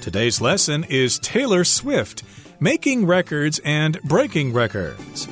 Today's lesson is Taylor Swift, making records and breaking records.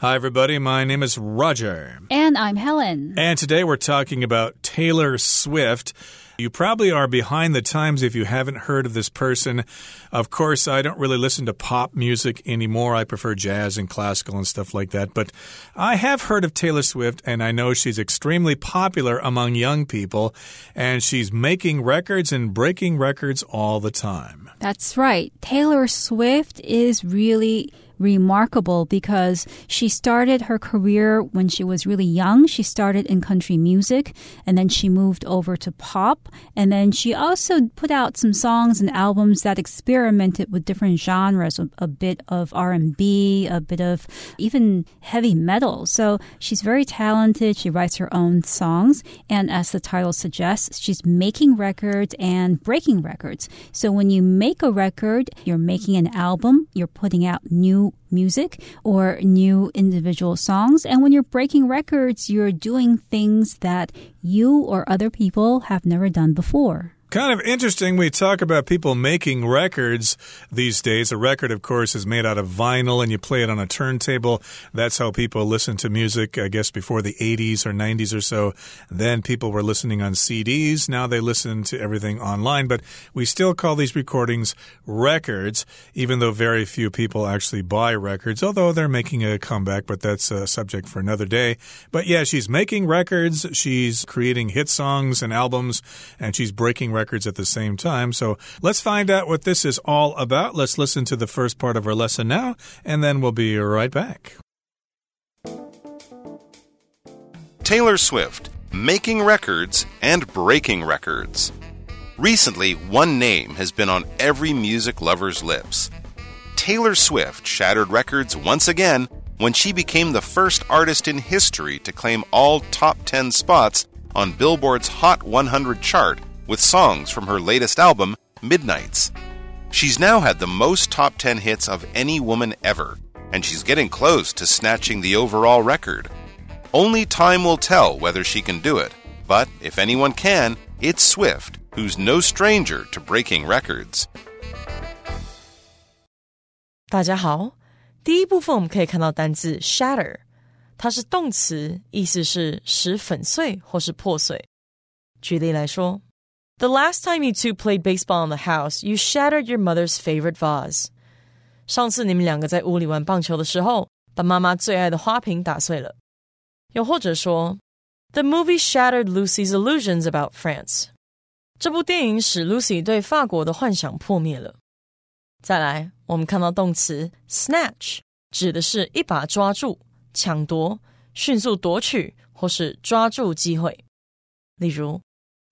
Hi, everybody. My name is Roger. And I'm Helen. And today we're talking about Taylor Swift. You probably are behind the times if you haven't heard of this person. Of course, I don't really listen to pop music anymore. I prefer jazz and classical and stuff like that. But I have heard of Taylor Swift, and I know she's extremely popular among young people, and she's making records and breaking records all the time. That's right. Taylor Swift is really remarkable because she started her career when she was really young. She started in country music and then she moved over to pop. And then she also put out some songs and albums that experimented with different genres, a, bit of R&B, a bit of even heavy metal. So she's very talented. She writes her own songs. And as the title suggests, she's making records and breaking records. So when you make a record, you're making an album, you're putting out new music or new individual songs. And when you're breaking records, you're doing things that you or other people have never done before. Kind of interesting. We talk about people making records these days. A record, of course, is made out of vinyl and you play it on a turntable. That's how people listen to music, I guess, before the 80s or 90s or so. Then people were listening on CDs. Now they listen to everything online. But we still call these recordings records, even though very few people actually buy records, although they're making a comeback, but that's a subject for another day. But yeah, she's making records. She's creating hit songs and albums, and she's breaking records at the same time. So let's find out what this is all about. Let's listen to the first part of our lesson now, and then we'll be right back. Taylor Swift, making records and breaking records. Recently, one name has been on every music lover's lips. Taylor Swift shattered records once again when she became the first artist in history to claim all top 10 spots on Billboard's Hot 100 chart with songs from her latest album, Midnights. She's now had the most top 10 hits of any woman ever, and she's getting close to snatching the overall record. Only time will tell whether she can do it, but if anyone can, it's Swift, who's no stranger to breaking records. 大家好，第一部分我们可以看到单字 shatter，它是动词，意思是使粉碎或是破碎。举例来说 ，The last time you two played baseball in the house, you shattered your mother's favorite vase。上次你们两个在屋里玩棒球的时候，把妈妈最爱的花瓶打碎了。又或者说，The movie shattered Lucy's illusions about France。这部电影使 Lucy 对法国的幻想破灭了。再来，我们看到动词 snatch，指的是一把抓住、抢夺、迅速夺取或是抓住机会。例如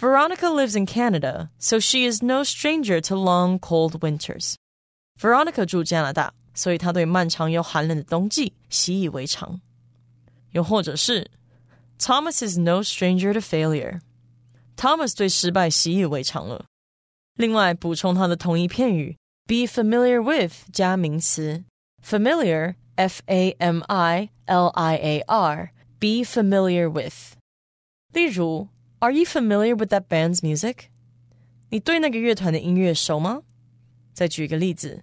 ，Veronica lives in Canada, so she is no stranger to long cold winters. Veronica 住加拿大，所以她对漫长又寒冷的冬季习以为常。又或者是 Thomas is no stranger to failure. Thomas 对失败习以为常了。另外，补充它的同义片语 be familiar with 加名词 familiar f a m i l i a r be familiar with。例如 ，Are you familiar with that band's music？你对那个乐团的音乐熟吗？再举一个例子，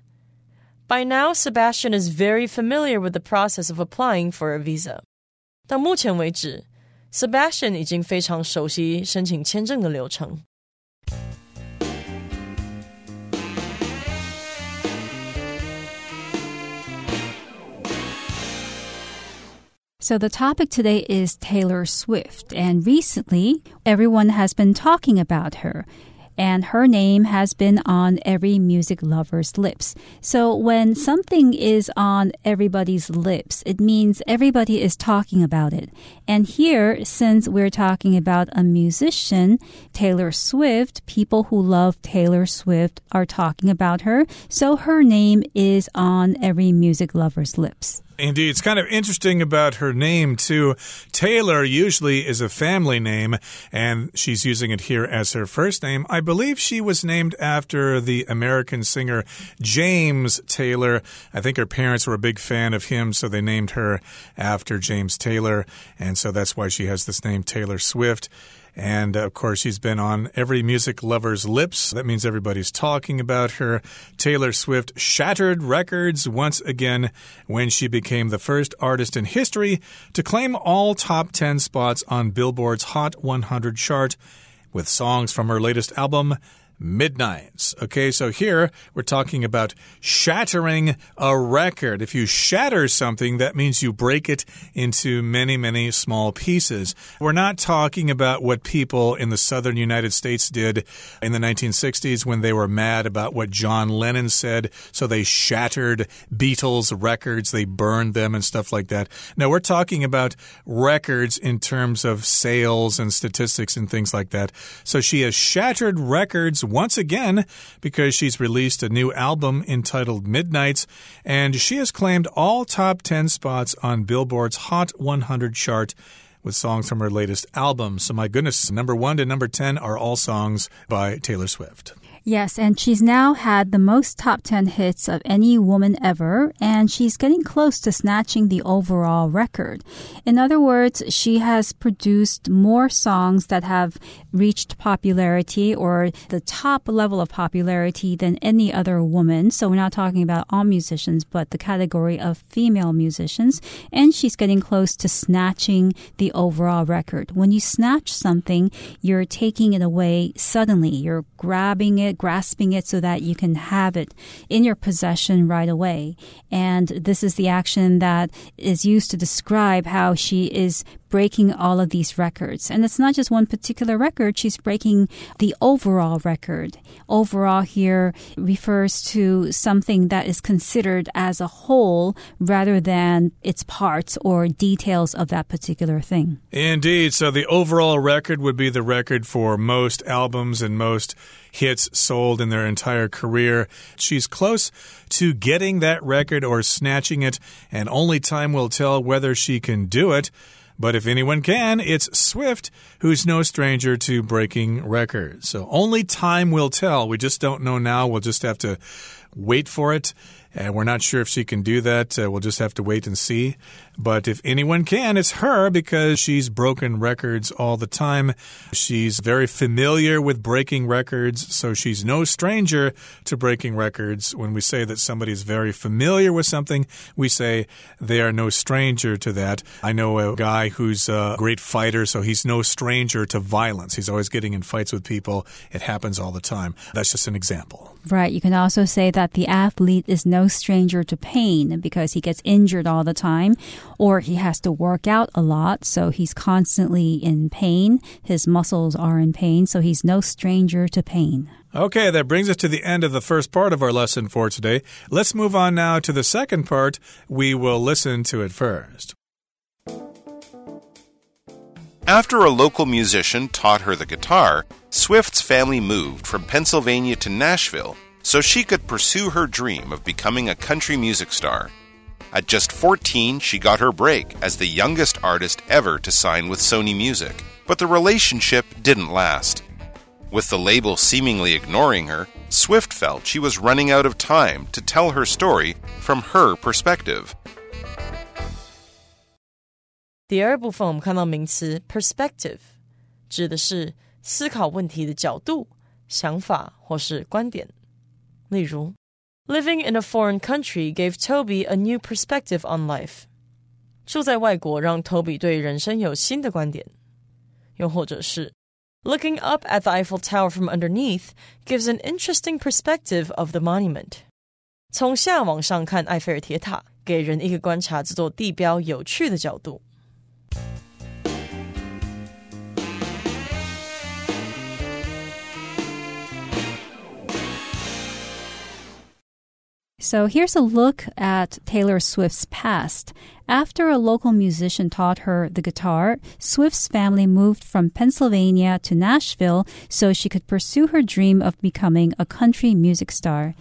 By now, Sebastian is very familiar with the process of applying for a visa。到目前为止。Sebastian 已经非常熟悉申请签证的流程。 So, the topic today is Taylor Swift, and recently everyone has been talking about her. and her name has been on every music lover's lips. So when something is on everybody's lips, it means everybody is talking about it. And here, since we're talking about a musician, Taylor Swift, people who love Taylor Swift are talking about her. So her name is on every music lover's lips. Indeed. It's kind of interesting about her name, too. Taylor usually is a family name, and she's using it here as her first name. I believe she was named after the American singer James Taylor. I think her parents were a big fan of him, so they named her after James Taylor, and so that's why she has this name, Taylor Swift. And of course, she's been on every music lover's lips. That means everybody's talking about her. Taylor Swift shattered records once again when she became the first artist in history to claim all top 10 spots on Billboard's Hot 100 chart with songs from her latest album, midnights. Okay, so here we're talking about shattering a record. If you shatter something, that means you break it into many, many small pieces. We're not talking about what people in the southern United States did in the 1960s when they were mad about what John Lennon said, so they shattered Beatles records, they burned them and stuff like that. No, we're talking about records in terms of sales and statistics and things like that. So she has shattered records once again because she's released a new album entitled Midnights, and she has claimed all top 10 spots on Billboard's Hot 100 chart with songs from her latest album. So, my goodness, number one to number 10 are all songs by Taylor Swift. Yes, and she's now had the most top 10 hits of any woman ever, and she's getting close to snatching the overall record. In other words, she has produced more songs that have reached popularity or the top level of popularity than any other woman. So we're not talking about all musicians, but the category of female musicians. And she's getting close to snatching the overall record. When you snatch something, you're taking it away suddenly. You're grabbing it, grasping it so that you can have it in your possession right away. And this is the action that is used to describe how she is breaking all of these records. And it's not just one particular record, she's breaking the overall record. Overall here refers to something that is considered as a whole rather than its parts or details of that particular thing. Indeed. So the overall record would be the record for most albums and most hits sold in their entire career. She's close to getting that record or snatching it, and only time will tell whether she can do it. But if anyone can, it's Swift, who's no stranger to breaking records. So only time will tell. We just don't know now. We'll just have to wait for it. And we're not sure if she can do that. Uh, we'll just have to wait and see. But if anyone can, it's her because she's broken records all the time. She's very familiar with breaking records, so she's no stranger to breaking records. When we say that somebody's very familiar with something, we say they are no stranger to that. I know a guy who's a great fighter, so he's no stranger to violence. He's always getting in fights with people. It happens all the time. That's just an example. Right. You can also say that the athlete is no stranger to pain because he gets injured all the time or he has to work out a lot, so he's constantly in pain. His muscles are in pain, so he's no stranger to pain. Okay, that brings us to the end of the first part of our lesson for today. Let's move on now to the second part. We will listen to it first. After a local musician taught her the guitar, Swift's family moved from Pennsylvania to Nashville so she could pursue her dream of becoming a country music star. At just 14, she got her break as the youngest artist ever to sign with Sony Music, but the relationship didn't last. With the label seemingly ignoring her, Swift felt she was running out of time to tell her story from her perspective. 第二部分我们看到名词 perspective，指的是思考问题的角度、想法或是观点。 例如 Living in a foreign country gave Toby a new perspective on life. 住在外国让 Toby 对人生有新的观点。又或者是 Looking up at the Eiffel Tower from underneath gives an interesting perspective of the monument. 从下往上看埃菲尔铁塔，给人一个观察这座地标有趣的角度。 So here's a look at Taylor Swift's past. After a local musician taught her the guitar, Swift's family moved from Pennsylvania to Nashville so she could pursue her dream of becoming a country music star.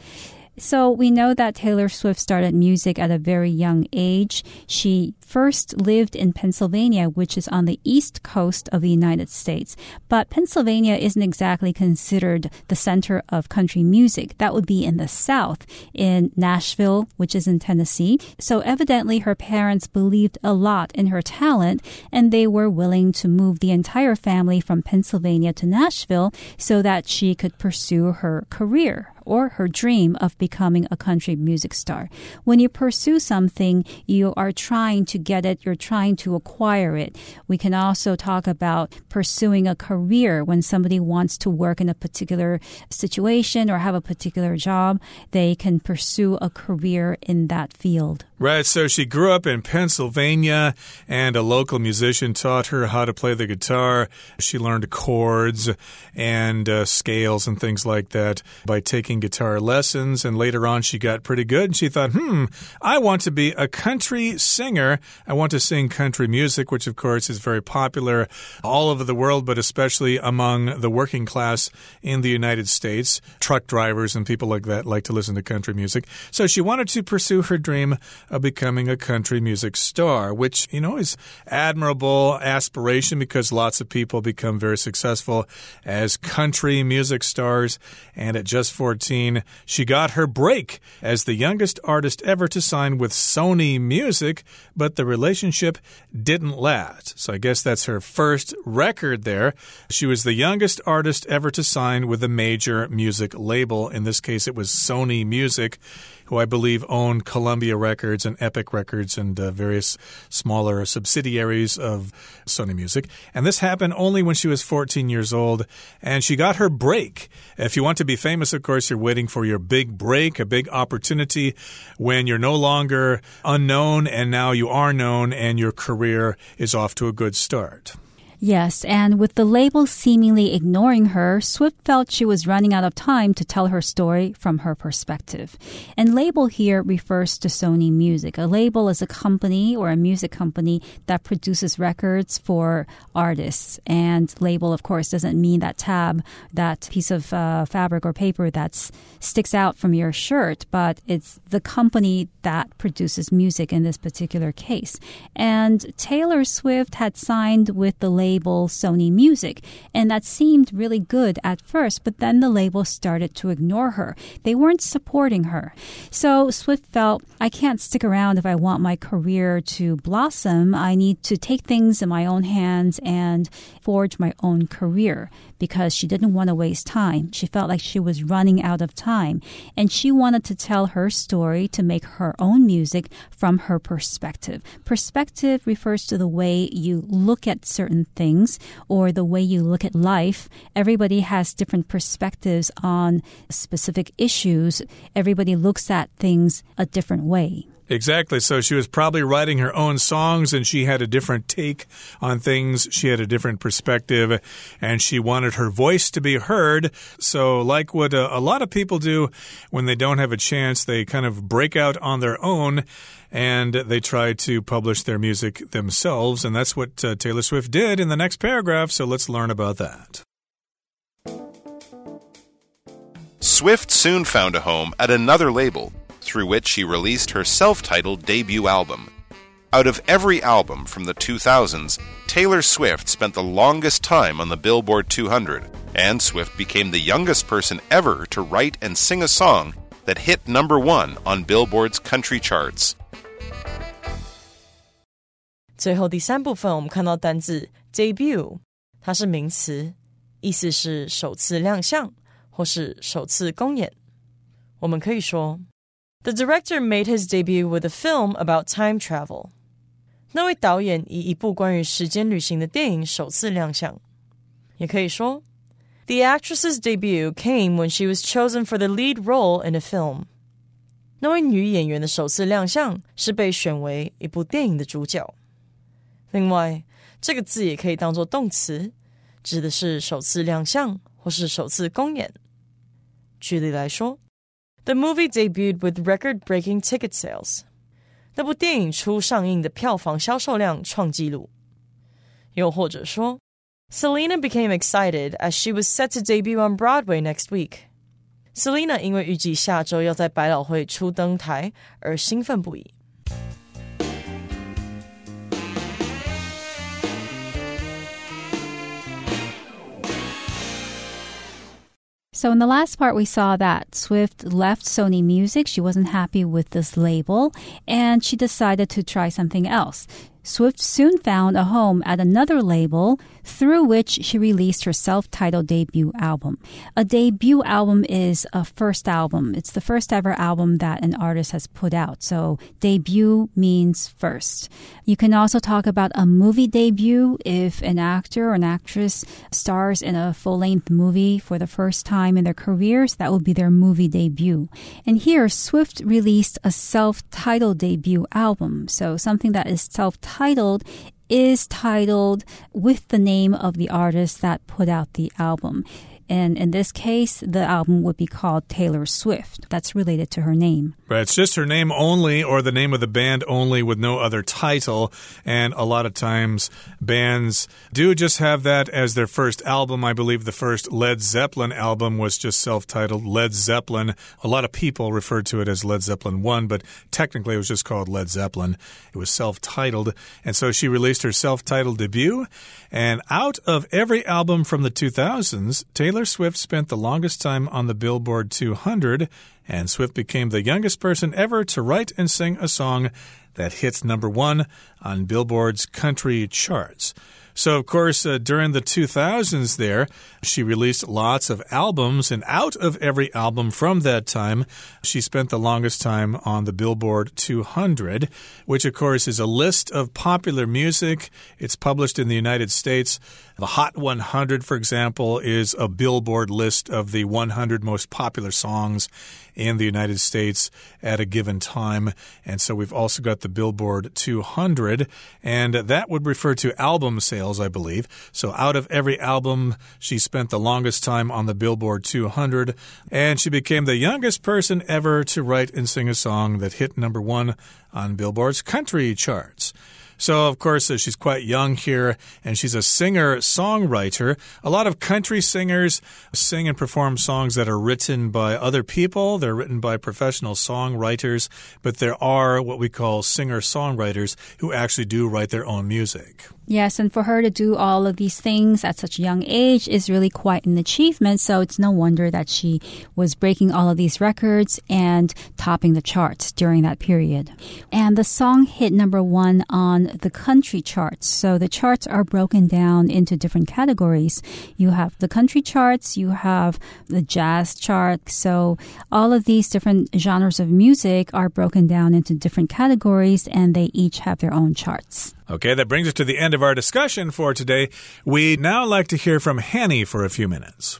So we know that Taylor Swift started music at a very young age. She first lived in Pennsylvania, which is on the east coast of the United States. But Pennsylvania isn't exactly considered the center of country music. That would be in the south, in Nashville, which is in Tennessee. So evidently her parents believed a lot in her talent and they were willing to move the entire family from Pennsylvania to Nashville so that she could pursue her career or her dream of becoming a country music star. When you pursue something, you are trying to get it, you're trying to acquire it. We can also talk about pursuing a career when somebody wants to work in a particular situation or have a particular job, they can pursue a career in that field. Right, so she grew up in Pennsylvania, and a local musician taught her how to play the guitar. She learned chords and uh, scales and things like that by taking guitar lessons. And later on, she got pretty good. And she thought, hmm, I want to be a country singer. I want to sing country music, which, of course, is very popular all over the world, but especially among the working class in the United States. Truck drivers and people like that like to listen to country music. So she wanted to pursue her dream of becoming a country music star, which, you know, is admirable aspiration because lots of people become very successful as country music stars. And at just 14, she got her break as the youngest artist ever to sign with Sony Music, but the relationship didn't last. So I guess that's her first record there. She was the youngest artist ever to sign with a major music label. In this case, it was Sony Music who I believe owned Columbia Records and Epic Records and uh, various smaller subsidiaries of Sony Music. And this happened only when she was 14 years old, and she got her break. If you want to be famous, of course, you're waiting for your big break, a big opportunity when you're no longer unknown and now you are known and your career is off to a good start. Yes, and with the label seemingly ignoring her, Swift felt she was running out of time to tell her story from her perspective. And label here refers to Sony Music. A label is a company or a music company that produces records for artists. And label, of course, doesn't mean that tab, that piece of uh, fabric or paper that sticks out from your shirt, but it's the company that produces music in this particular case. And Taylor Swift had signed with the label label Sony Music. And that seemed really good at first, but then the label started to ignore her. They weren't supporting her. So Swift felt, I can't stick around if I want my career to blossom. I need to take things in my own hands and forge my own career because she didn't want to waste time. She felt like she was running out of time. And she wanted to tell her story to make her own music from her perspective. Perspective refers to the way you look at certain things or the way you look at life. Everybody has different perspectives on specific issues. Everybody looks at things a different way. Exactly. So she was probably writing her own songs and she had a different take on things. She had a different perspective and she wanted her voice to be heard. So, like what a, a lot of people do when they don't have a chance, they kind of break out on their own and they try to publish their music themselves. And that's what uh, Taylor Swift did in the next paragraph. So let's learn about that. Swift soon found a home at another label, through which she released her self titled debut album. Out of every album from the 2000s, Taylor Swift spent the longest time on the Billboard 200, and Swift became the youngest person ever to write and sing a song that hit number one on Billboard's country charts. 最后第三部分，我们看到单字 debut，它是名词，意思是首次亮相或是首次公演。我们可以说 ，The director made his debut with a film about time travel。那位导演以一部关于时间旅行的电影首次亮相。也可以说，The actress's debut came when she was chosen for the lead role in a film。那位女演员的首次亮相是被选为一部电影的主角。另外，这个字也可以当做动词，指的是首次亮相或是首次公演。举例来说 The movie debuted with record-breaking ticket sales. 那部电影初上映的票房销售量创纪录。又或者说，Selena became excited as she was set to debut on Broadway next week. Selena 因为预计下周要在百老汇初登台而兴奋不已。 So, in the last part, we saw that Swift left Sony Music. She wasn't happy with this label and she decided to try something else. Swift soon found a home at another label through which she released her self titled debut album. A debut album is a first album, it's the first ever album that an artist has put out. So, debut means first. You can also talk about a movie debut if an actor or an actress stars in a full length movie for the first time in their careers. That would be their movie debut. And here, Swift released a self titled debut album. So, something that is self titled titled is titled with the name of the artist that put out the album. And in this case, the album would be called Taylor Swift. That's related to her name. Right. It's just her name only or the name of the band only with no other title. And a lot of times bands do just have that as their first album. I believe the first Led Zeppelin album was just self titled Led Zeppelin. A lot of people referred to it as Led Zeppelin 1, but technically it was just called Led Zeppelin. It was self titled. And so she released her self titled debut. And out of every album from the 2000s, Taylor Swift spent the longest time on the Billboard 200, and Swift became the youngest person ever to write and sing a song that hit number one on Billboard's country charts. So, of course, uh, during the 2000s, there, she released lots of albums, and out of every album from that time, she spent the longest time on the Billboard 200, which, of course, is a list of popular music. It's published in the United States. The Hot 100, for example, is a Billboard list of the 100 most popular songs in the United States at a given time. And so we've also got the Billboard 200, and that would refer to album sales, I believe. So out of every album, she spent the longest time on the Billboard 200, and she became the youngest person ever to write and sing a song that hit number one on Billboard's country charts. So, of course, uh, she's quite young here, and she's a singer songwriter. A lot of country singers sing and perform songs that are written by other people, they're written by professional songwriters, but there are what we call singer songwriters who actually do write their own music. Yes, and for her to do all of these things at such a young age is really quite an achievement. So it's no wonder that she was breaking all of these records and topping the charts during that period. And the song hit number one on the country charts. So the charts are broken down into different categories. You have the country charts, you have the jazz chart. So all of these different genres of music are broken down into different categories and they each have their own charts. Okay, that brings us to the end of our discussion for today. We'd now like to hear from Hanny for a few minutes.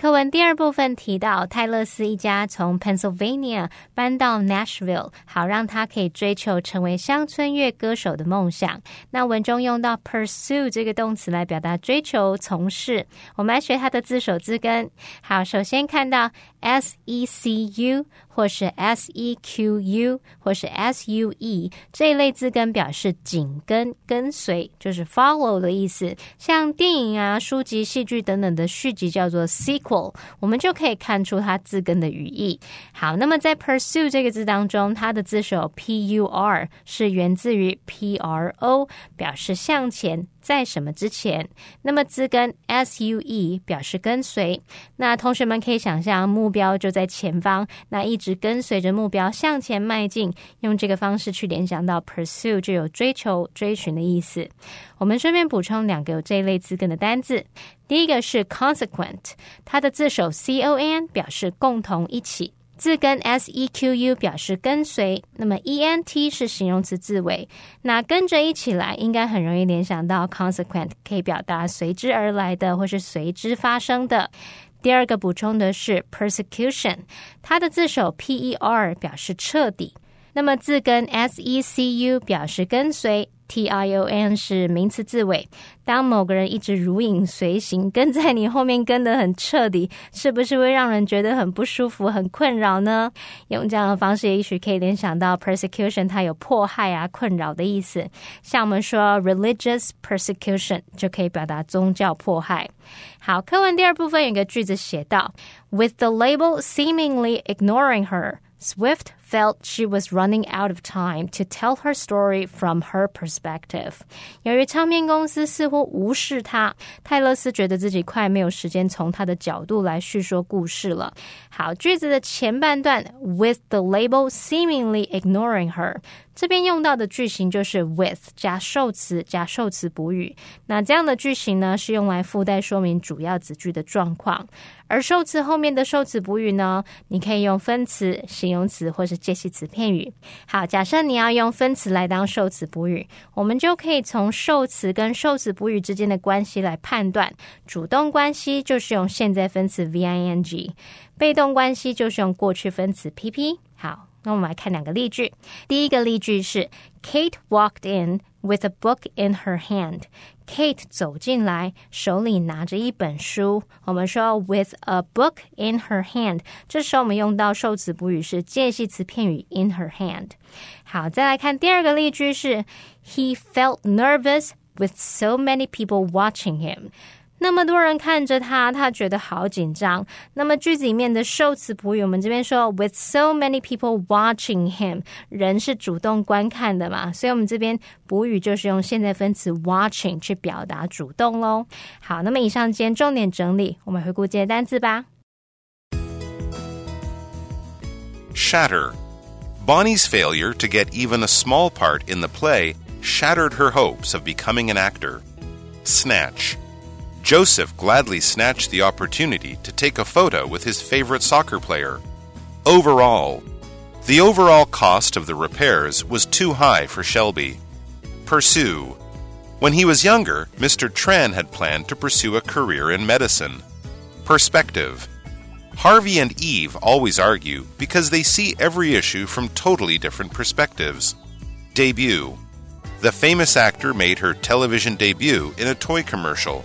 课文第二部分提到，泰勒斯一家从 Pennsylvania 搬到 Nashville，好让他可以追求成为乡村乐歌手的梦想。那文中用到 pursue 这个动词来表达追求、从事。我们来学它的字首字根。好，首先看到 s e c u 或是 s e q u 或是 s u e 这一类字根表示紧跟、跟随，就是 follow 的意思。像电影啊、书籍、戏剧等等的续集叫做 sequel。我们就可以看出它字根的语义。好，那么在 pursue 这个字当中，它的字首 p u r 是源自于 p r o，表示向前。在什么之前？那么字根 s u e 表示跟随。那同学们可以想象，目标就在前方，那一直跟随着目标向前迈进，用这个方式去联想到 pursue 就有追求、追寻的意思。我们顺便补充两个有这一类字根的单字。第一个是 consequent，它的字首 c o n 表示共同一起。字根 s e q u 表示跟随，那么 e n t 是形容词字尾，那跟着一起来，应该很容易联想到 consequent，可以表达随之而来的或是随之发生的。第二个补充的是 persecution，它的字首 P E R 表示彻底，那么字根 S E C U 表示跟随。T I O N 是名词字尾。当某个人一直如影随形，跟在你后面跟得很彻底，是不是会让人觉得很不舒服、很困扰呢？用这样的方式，也许可以联想到 persecution，它有迫害啊、困扰的意思。像我们说 religious persecution，就可以表达宗教迫害。好，课文第二部分有个句子写到：With the label seemingly ignoring her。Swift felt she was running out of time to tell her story from her perspective。由于唱片公司似乎无视她，泰勒斯觉得自己快没有时间从她的角度来叙说故事了。好，句子的前半段，with the label seemingly ignoring her。这边用到的句型就是 with 加受词加受词补语。那这样的句型呢，是用来附带说明主要子句的状况。而受词后面的受词补语呢，你可以用分词、形容词或是介系词片语。好，假设你要用分词来当受词补语，我们就可以从受词跟受词补语之间的关系来判断。主动关系就是用现在分词 v i n g，被动关系就是用过去分词 p p。好。那我们来看两个例句。第一个例句是 Kate walked in with a book in her hand. Kate 走进来，手里拿着一本书。我们说 with a book in her hand，这时候我们用到受词补语是介系词片语 in her hand。好，再来看第二个例句是 He felt nervous with so many people watching him. 那么多人看着他，他觉得好紧张。那么句子里面的受词补语，我们这边说 with so many people watching him，人是主动观看的嘛，所以我们这边补语就是用现在分词 watching 去表达主动喽。好，那么以上今天重点整理，我们回顾这些单词吧。Shatter. Bonnie's failure to get even a small part in the play shattered her hopes of becoming an actor. Snatch. Joseph gladly snatched the opportunity to take a photo with his favorite soccer player. Overall, the overall cost of the repairs was too high for Shelby. Pursue. When he was younger, Mr. Tran had planned to pursue a career in medicine. Perspective. Harvey and Eve always argue because they see every issue from totally different perspectives. Debut. The famous actor made her television debut in a toy commercial.